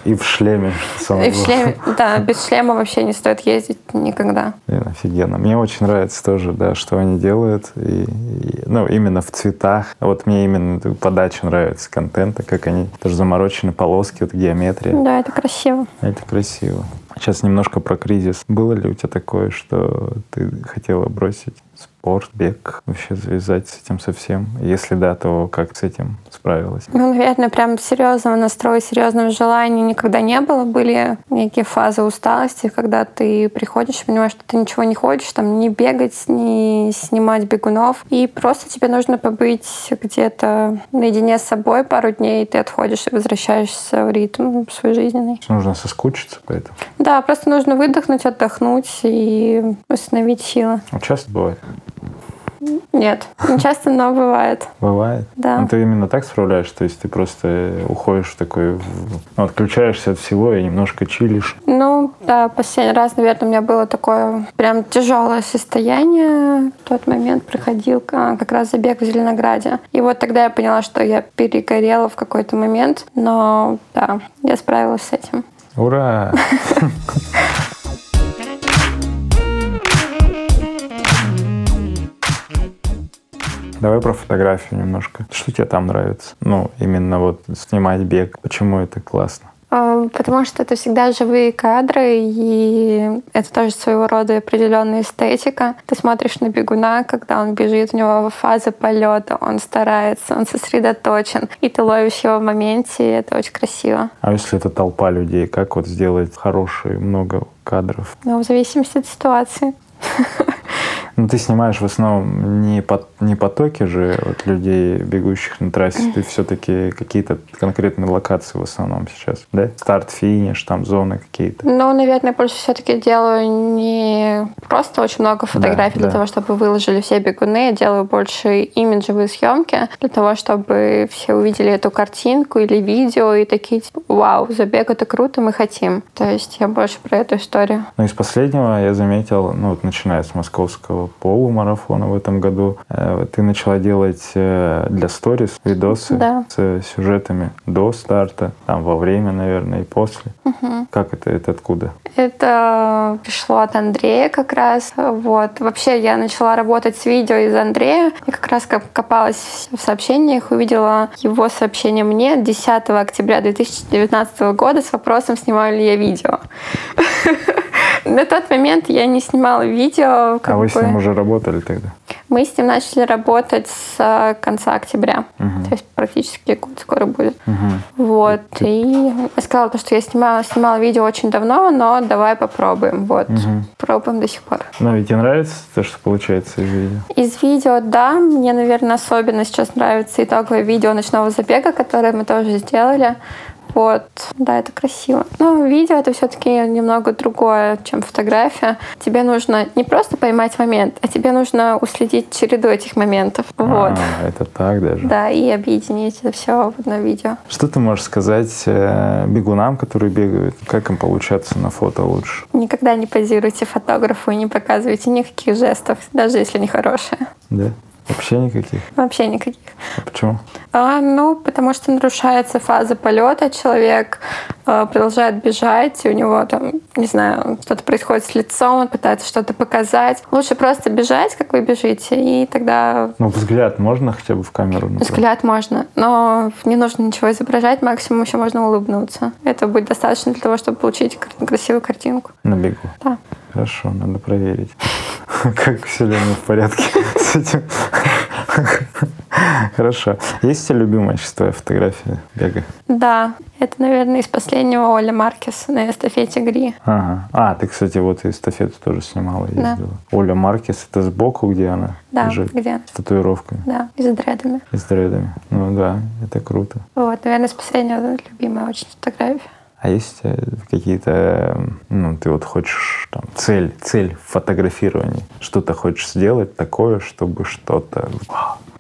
И в шлеме. И в шлеме, да, без шлема вообще не стоит ездить никогда. Блин, офигенно. Мне очень нравится тоже, да, что они делают. И, и, ну, именно в цветах. Вот мне именно подача нравится контента, как они тоже заморочены полоски, вот геометрия. Да, это красиво. Это красиво. Сейчас немножко про кризис. Было ли у тебя такое, что ты хотела бросить спорт, бег, вообще завязать с этим совсем? Если да, то как с этим справилась? Ну, наверное, прям серьезного настроя, серьезного желания никогда не было. Были некие фазы усталости, когда ты приходишь понимаешь, что ты ничего не хочешь, там, не бегать, не снимать бегунов. И просто тебе нужно побыть где-то наедине с собой пару дней, и ты отходишь и возвращаешься в ритм свой жизненный. Нужно соскучиться поэтому? Да, просто нужно выдохнуть, отдохнуть и восстановить силы. А часто бывает? Нет, не часто, но бывает. Бывает? Да. Ну, ты именно так справляешься? То есть ты просто уходишь в такой... Ну, отключаешься от всего и немножко чилишь? Ну, да, последний раз, наверное, у меня было такое прям тяжелое состояние. В тот момент приходил а, как раз забег в Зеленограде. И вот тогда я поняла, что я перегорела в какой-то момент. Но, да, я справилась с этим. Ура! Давай про фотографию немножко. Что тебе там нравится? Ну, именно вот снимать бег. Почему это классно? А, потому что это всегда живые кадры, и это тоже своего рода определенная эстетика. Ты смотришь на бегуна, когда он бежит, у него фаза полета, он старается, он сосредоточен, и ты ловишь его в моменте, и это очень красиво. А если это толпа людей, как вот сделать хорошие много кадров? Ну, в зависимости от ситуации. Ну, ты снимаешь в основном не, по, не потоки же вот людей, бегущих на трассе, ты все-таки какие-то конкретные локации в основном сейчас, да? Старт, финиш, там зоны какие-то. Ну, наверное, больше все-таки делаю не просто очень много фотографий Да, для да. того, чтобы выложили все бегуны, я делаю больше имиджевые съемки для того, чтобы все увидели эту картинку или видео и такие, типа, вау, забег это круто, мы хотим. То есть я больше про эту историю. Ну, из последнего я заметил, ну, вот начиная с московского полумарафона в этом году, э, ты начала делать э, для сторис видосы Да. с сюжетами до старта, там, во время, наверное, и после. Как это, это откуда? Это пришло от Андрея как раз. Вот. Вообще я начала работать с видео из Андрея. И как раз копалась в сообщениях, увидела его сообщение мне 10 октября 2019 года с вопросом, снимаю ли я видео. На тот момент я не снимала видео. а вы с ним уже работали тогда? Мы с ним начали работать с э, конца октября. То есть практически год скоро будет. Вот. И я сказала, то, что я снимала, снимала видео очень давно, но давай попробуем. Вот. Пробуем до сих пор. Но ведь тебе нравится то, что получается из видео? Из видео, да, мне, наверное, особенно сейчас нравится итоговое видео ночного забега, которое мы тоже сделали. Вот, да, это красиво. Но видео это все-таки немного другое, чем фотография. Тебе нужно не просто поймать момент, а тебе нужно уследить череду этих моментов. Вот. А, это так даже. Да, и объединить это все в одно видео. Что ты можешь сказать э, бегунам, которые бегают? Как им получаться на фото лучше? Никогда не позируйте фотографу и не показывайте никаких жестов, даже если они хорошие. Да? Вообще никаких? Вообще никаких. А почему? А, ну, потому что нарушается фаза полета, человек э, продолжает бежать, и у него там, не знаю, что-то происходит с лицом, он пытается что-то показать. Лучше просто бежать, как вы бежите, и тогда Ну, взгляд можно хотя бы в камеру? направить? взгляд можно. Но не нужно ничего изображать, максимум еще можно улыбнуться. Это будет достаточно для того, чтобы получить красивую картинку. На бегу? Да. Хорошо, надо проверить. Как все ли в порядке с этим? Хорошо. Есть у тебя любимая твоя фотография бега? Да, это, наверное, из последнего Оля Маркес на эстафете Гри. Ага. А, ты, кстати, вот и эстафету тоже снимала, Да. ездила. Оля Маркес, это сбоку, где она Да, лежит? где? С татуировками Да, и с дредами. и с дредами. Ну да, это круто. Вот, наверное, из последнего любимая очень фотография. А есть тебя какие-то, ну, ты вот хочешь, там, цель, цель в фотографировании? Что-то хочешь сделать такое, чтобы что-то...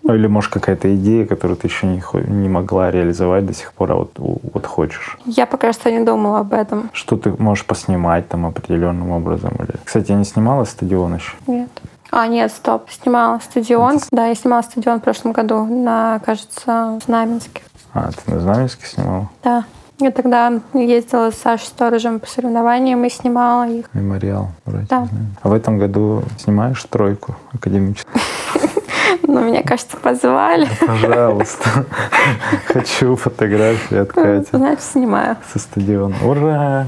Ну, или, может, какая-то идея, которую ты еще не, не могла реализовать до сих пор, а вот, вот хочешь? Я пока что не думала об этом. Что ты можешь поснимать там определенным образом? Или... Кстати, я не снимала стадион еще. Нет. А, нет, стоп. Снимала стадион. Да, я снимала стадион в прошлом году на, кажется, Знаменске. А, ты на Знаменске снимала? Да. Я тогда ездила с Сашей Сторожем по соревнованиям и снимала их. Мемориал вроде. Да. А в этом году снимаешь тройку академическую? Но меня, кажется, позвали. Пожалуйста. Хочу фотографии от Кати. Значит, снимаю. со стадиона. Ура!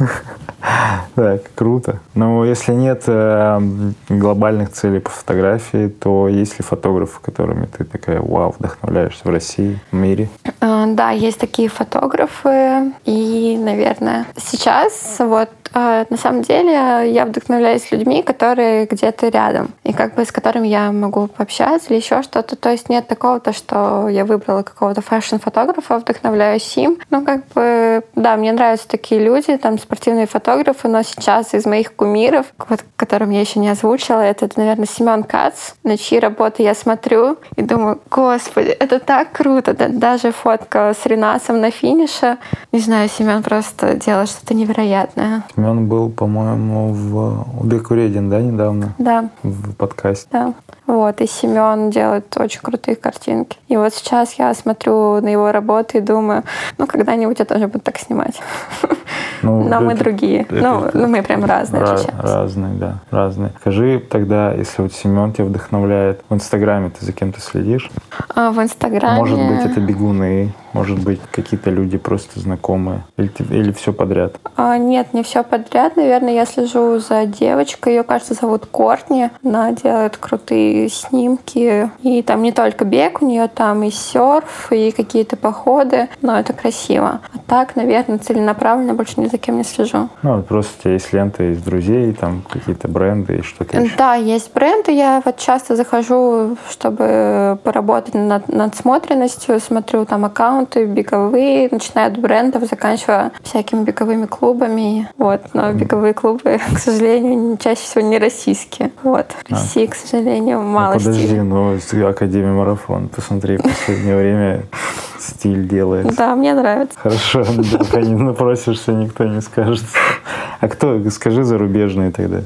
Так, круто. Но если нет э, глобальных целей по фотографии, то есть ли фотографы, которыми ты такая, вау, вдохновляешься в России, в мире? Э, Да, есть такие фотографы. И, наверное, сейчас вот э, на самом деле я вдохновляюсь людьми, которые где-то рядом. И как бы с которыми я могу пообщаться или еще что-то. То есть нет такого, то, что я выбрала какого-то фэшн-фотографа, вдохновляюсь им. Ну, как бы, да, мне нравятся такие люди, там, спортивные фотографы, но сейчас из моих кумиров, вот, которым я еще не озвучила, это, наверное, Семен Кац, на чьи работы я смотрю и думаю, господи, это так круто. Да- даже фотка с Ренасом на финише. Не знаю, Семен просто делает что-то невероятное. Семен был, по-моему, в Убекуредин, да, недавно? Да, В подкасте. да. Вот, и Семен делает очень крутые картинки. И вот сейчас я смотрю на его работы и думаю, ну, когда-нибудь я тоже буду так снимать. Ну, Но мы это- другие. это- Ну, это- ну, мы прям разные отличаемся. разные, да, разные. Скажи тогда, если вот Семен тебя вдохновляет, в Инстаграме ты за кем-то следишь? А в Инстаграме... Может быть, это бегуны, может быть, какие-то люди просто знакомые, или, или все подряд? А, нет, не все подряд. Наверное, я слежу за девочкой. Ее, кажется, зовут Кортни. Она делает крутые снимки. И там не только бег, у нее там и серф, и какие-то походы. Но это красиво. А так, наверное, целенаправленно больше ни за кем не слежу. Ну, вот просто у тебя есть лента из друзей, там какие-то бренды и что-то еще. Да, есть бренды. Я вот часто захожу, чтобы поработать над надсмотренностью. Смотрю там аккаунты беговые, начиная от брендов, заканчивая всякими беговыми клубами. Вот. Но беговые клубы, к сожалению, чаще всего не российские. Вот. В России, к сожалению, мало ну, подожди, стиля. ну, Академия Марафон, посмотри, в последнее время стиль делается. Да, мне нравится. Хорошо, пока не напросишься, никто не скажет. А кто, скажи зарубежные тогда.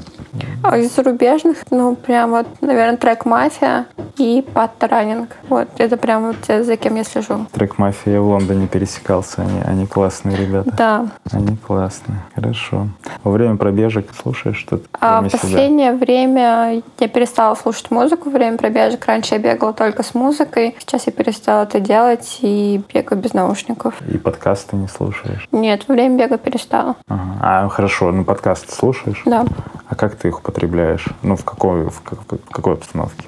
А из зарубежных, ну, прям вот, наверное, трек «Мафия» и «Патта Раннинг». Вот, это прям вот те, за кем я слежу. Трек «Мафия» я в Лондоне пересекался, они, они классные ребята. Да. Они классные, хорошо. Во время пробежек слушаешь что-то? А в себя? последнее время я перестала слушать музыку во время пробежек. Раньше я бегала только с музыкой. Сейчас я перестала это делать и бегаю без наушников. И подкасты не слушаешь? Нет, во время бега перестала. Ага. А, хорошо, ну подкасты слушаешь? Да. А как ты их употребляешь? Ну, в какой, в как- в какой обстановке?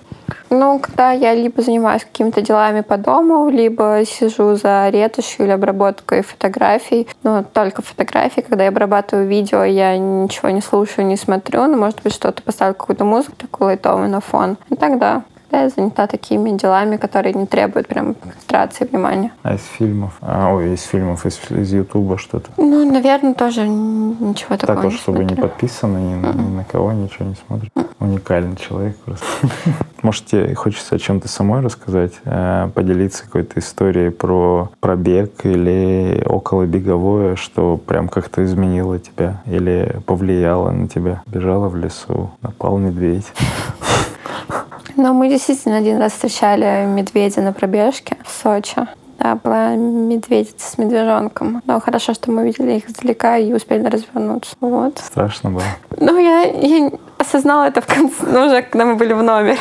Ну, когда я либо занимаюсь какими-то делами по дому, либо сижу за ретушью или обработкой фотографий. Ну, только фотографии. Когда я обрабатываю видео, я ничего не слушаю, не смотрю. Ну, может быть, что-то поставлю, какую-то музыку такую лайтовую на фон. И тогда, когда я занята такими делами, которые не требуют прям концентрации внимания. А из фильмов? А, ой, из фильмов, из, из Ютуба что-то? Ну, наверное, тоже ничего такого Так вот, не чтобы не смотрю. подписано ни, на- ни на кого, ничего не смотрит. Уникальный человек просто. Может, тебе хочется о чем-то самой рассказать, э, поделиться какой-то историей про пробег или около беговое, что прям как-то изменило тебя или повлияло на тебя? Бежала в лесу, напал медведь. Но мы действительно один раз встречали медведя на пробежке в Сочи. Да, была медведица с медвежонком. Но хорошо, что мы видели их издалека и успели развернуться. Вот. Страшно было. Ну, я, я осознала это в конце, ну, уже когда мы были в номере.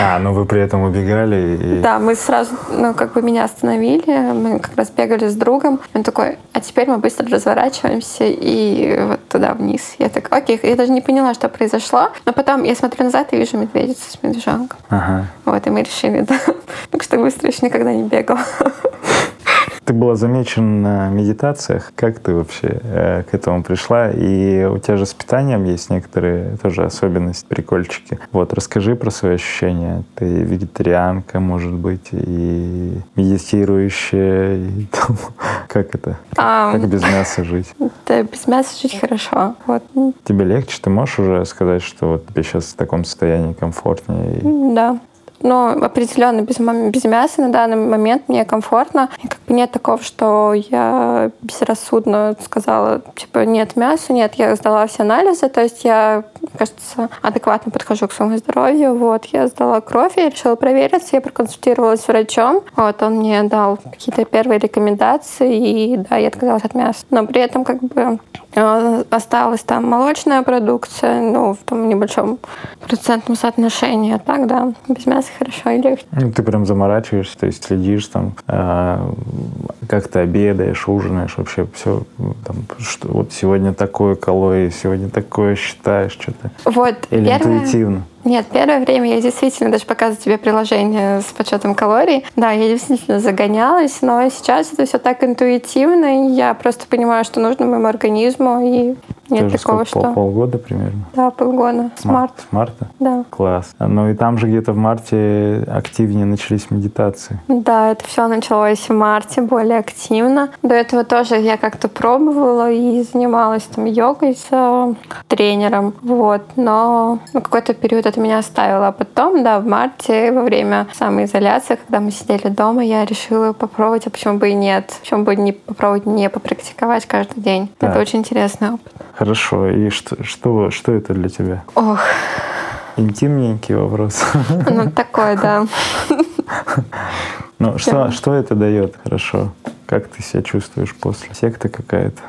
А, ну вы при этом убегали и... Да, мы сразу, ну, как бы меня остановили, мы как раз бегали с другом. Он такой, а теперь мы быстро разворачиваемся и вот туда вниз. Я так, окей, я даже не поняла, что произошло. Но потом я смотрю назад и вижу медведицу с медвежонком. Ага. Вот, и мы решили, да. Так что быстро еще никогда не бегала. Ты была замечена на медитациях. Как ты вообще э, к этому пришла? И у тебя же с питанием есть некоторые тоже особенности, прикольчики. Вот, расскажи про свои ощущения. Ты вегетарианка, может быть, и медитирующая, и там, как это? А, Как без мяса жить? да, без мяса жить хорошо. Вот. Тебе легче? Ты можешь уже сказать, что вот тебе сейчас в таком состоянии комфортнее? Да. Но определенно без, без мяса на данный момент мне комфортно. И как бы нет такого, что я безрассудно сказала, типа, нет мяса, нет, я сдала все анализы, то есть я, кажется, адекватно подхожу к своему здоровью. Вот, я сдала кровь, я решила провериться, я проконсультировалась с врачом. Вот, он мне дал какие-то первые рекомендации, и да, я отказалась от мяса. Но при этом как бы э, осталась там молочная продукция, ну, в том небольшом процентном соотношении. Так, да, без мяса хорошо и легче. Ну, ты прям заморачиваешься, то есть следишь там, э, как ты обедаешь, ужинаешь, вообще все, там, что вот сегодня такое калории, сегодня такое считаешь, что-то. Вот, Или первое... интуитивно. Нет, первое время я действительно даже показываю тебе приложение с подсчетом калорий. Да, я действительно загонялась, но сейчас это все так интуитивно, и я просто понимаю, что нужно моему организму, и нет Тоже такого, сколько, пол- что... полгода примерно? Да, полгода. С марта. С марта? Да. Класс. Ну и там же где-то в марте активнее начались медитации. Да, это все началось в марте более активно. До этого тоже я как-то пробовала и занималась там йогой с э, тренером. Вот. Но на какой-то период это меня оставило. А потом, да, в марте, во время самоизоляции, когда мы сидели дома, я решила попробовать, а почему бы и нет? Почему бы не попробовать не попрактиковать каждый день? Так. Это очень интересный опыт. Хорошо. И что, что, что это для тебя? Ох, Интимненький вопрос. ну такой, да. Ну, что, что это дает? Хорошо. Как ты себя чувствуешь после? Секта какая-то?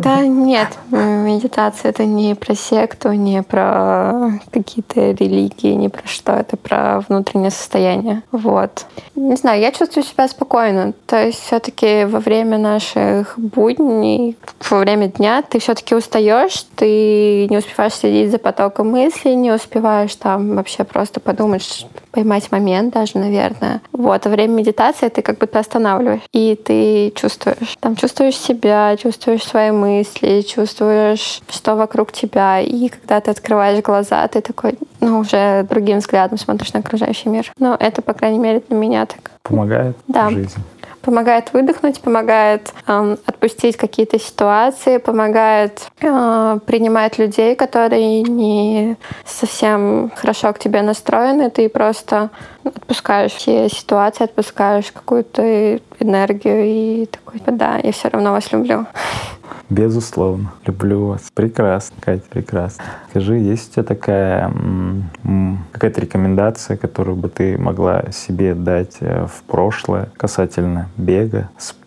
Да нет, медитация это не про секту, не про какие-то религии, не про что, это про внутреннее состояние. Вот. Не знаю, я чувствую себя спокойно. То есть все-таки во время наших будней, во время дня ты все-таки устаешь, ты не успеваешь следить за потоком мыслей, не успеваешь там вообще просто подумать, поймать момент даже, наверное. Вот, во время медитации ты как будто останавливаешь, и ты чувствуешь. Там чувствуешь себя, чувствуешь свои мысли, чувствуешь, что вокруг тебя. И когда ты открываешь глаза, ты такой, ну, уже другим взглядом смотришь на окружающий мир. Ну, это, по крайней мере, для меня так. Помогает да. в жизни помогает выдохнуть, помогает э, отпустить какие-то ситуации, помогает э, принимать людей, которые не совсем хорошо к тебе настроены. Ты просто отпускаешь все ситуации, отпускаешь какую-то энергию и такой, да, я все равно вас люблю. Безусловно. Люблю вас. Прекрасно, Катя, прекрасно. Скажи, есть у тебя такая какая-то рекомендация, которую бы ты могла себе дать э, в прошлое касательно бега, спорта,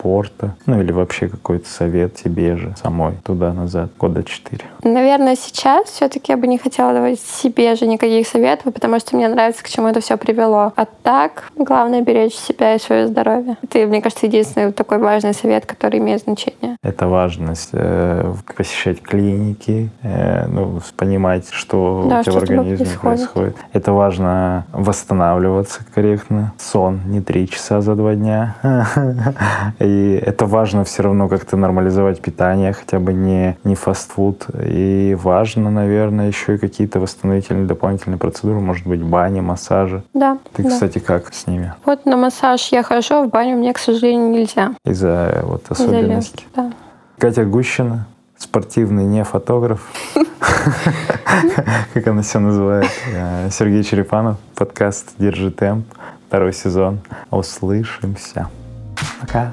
ну или вообще какой-то совет тебе же самой туда-назад, года четыре? Наверное, сейчас все-таки я бы не хотела давать себе же никаких советов, потому что мне нравится, к чему это все привело. А так, главное беречь себя и свое здоровье. Это, мне кажется, единственный такой важный совет, который имеет значение. Это важность э, посещать клиники, э, ну, понимать, что да, у тебя в организме происходит. происходит. Это важно восстанавливаться корректно. Сон не три часа за два дня. И это важно все равно как-то нормализовать питание, хотя бы не, не фастфуд. И важно, наверное, еще и какие-то восстановительные дополнительные процедуры, может быть, бани, массажи. Да. Ты, да. кстати, как с ними? Вот на массаж я хожу, а в баню мне, к сожалению, нельзя. Из-за вот особенностей? Из-за да. Катя Гущина, спортивный не фотограф, как она себя называет. Э, Сергей Черепанов, подкаст «Держи темп», второй сезон. Услышимся. Пока.